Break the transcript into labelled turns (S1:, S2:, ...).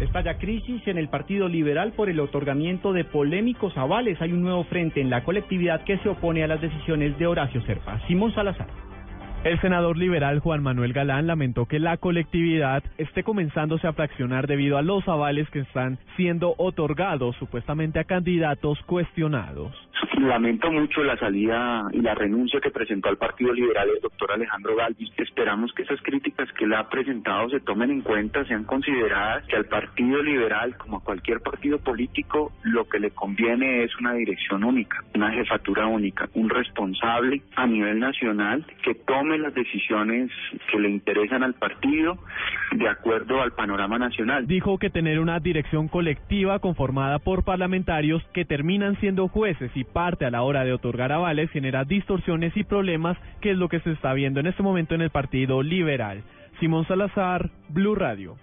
S1: Estalla crisis en el Partido Liberal por el otorgamiento de polémicos avales. Hay un nuevo frente en la colectividad que se opone a las decisiones de Horacio Serpa. Simón Salazar.
S2: El senador liberal Juan Manuel Galán lamentó que la colectividad esté comenzándose a fraccionar debido a los avales que están siendo otorgados supuestamente a candidatos cuestionados.
S3: Lamento mucho la salida y la renuncia que presentó al Partido Liberal el doctor Alejandro Galvis. Esperamos que esas críticas que le ha presentado se tomen en cuenta, sean consideradas, que al Partido Liberal, como a cualquier partido político, lo que le conviene es una dirección única, una jefatura única, un responsable a nivel nacional que tome las decisiones que le interesan al partido de acuerdo al panorama nacional.
S2: Dijo que tener una dirección colectiva conformada por parlamentarios que terminan siendo jueces y parte a la hora de otorgar avales genera distorsiones y problemas, que es lo que se está viendo en este momento en el Partido Liberal. Simón Salazar, Blue Radio.